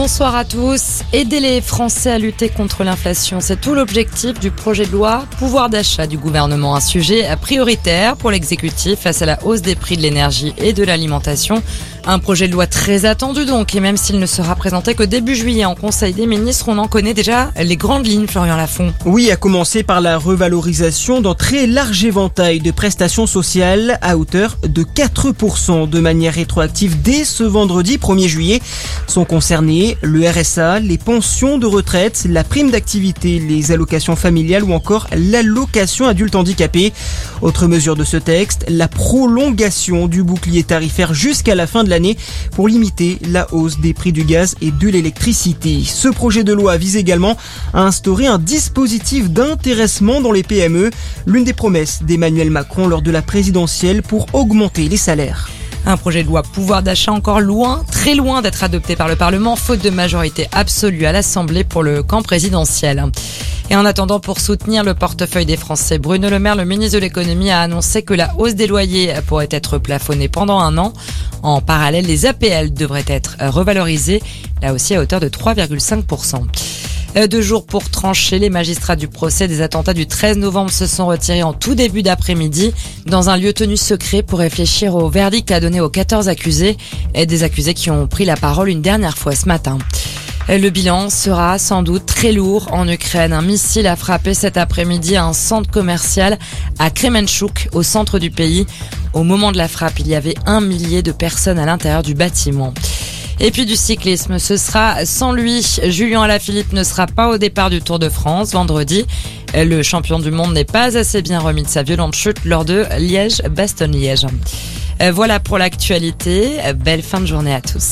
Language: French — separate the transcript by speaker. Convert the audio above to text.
Speaker 1: Bonsoir à tous. Aider les Français à lutter contre l'inflation, c'est tout l'objectif du projet de loi pouvoir d'achat du gouvernement. Un sujet prioritaire pour l'exécutif face à la hausse des prix de l'énergie et de l'alimentation. Un projet de loi très attendu donc, et même s'il ne sera présenté que début juillet en Conseil des ministres, on en connaît déjà les grandes lignes, Florian Lafont.
Speaker 2: Oui, à commencer par la revalorisation d'un très large éventail de prestations sociales à hauteur de 4% de manière rétroactive dès ce vendredi 1er juillet. Sont concernés le RSA, les pensions de retraite, la prime d'activité, les allocations familiales ou encore l'allocation adulte handicapé. Autre mesure de ce texte, la prolongation du bouclier tarifaire jusqu'à la fin de pour limiter la hausse des prix du gaz et de l'électricité. Ce projet de loi vise également à instaurer un dispositif d'intéressement dans les PME, l'une des promesses d'Emmanuel Macron lors de la présidentielle pour augmenter les salaires.
Speaker 1: Un projet de loi pouvoir d'achat encore loin, très loin d'être adopté par le Parlement, faute de majorité absolue à l'Assemblée pour le camp présidentiel. Et en attendant, pour soutenir le portefeuille des Français, Bruno Le Maire, le ministre de l'économie, a annoncé que la hausse des loyers pourrait être plafonnée pendant un an. En parallèle, les APL devraient être revalorisées, là aussi à hauteur de 3,5%. Deux jours pour trancher, les magistrats du procès des attentats du 13 novembre se sont retirés en tout début d'après-midi dans un lieu tenu secret pour réfléchir au verdict à donner aux 14 accusés et des accusés qui ont pris la parole une dernière fois ce matin. Le bilan sera sans doute très lourd en Ukraine. Un missile a frappé cet après-midi un centre commercial à Kremenchuk, au centre du pays. Au moment de la frappe, il y avait un millier de personnes à l'intérieur du bâtiment. Et puis du cyclisme, ce sera sans lui. Julien Alaphilippe ne sera pas au départ du Tour de France vendredi. Le champion du monde n'est pas assez bien remis de sa violente chute lors de Liège-Bastogne-Liège. Voilà pour l'actualité. Belle fin de journée à tous.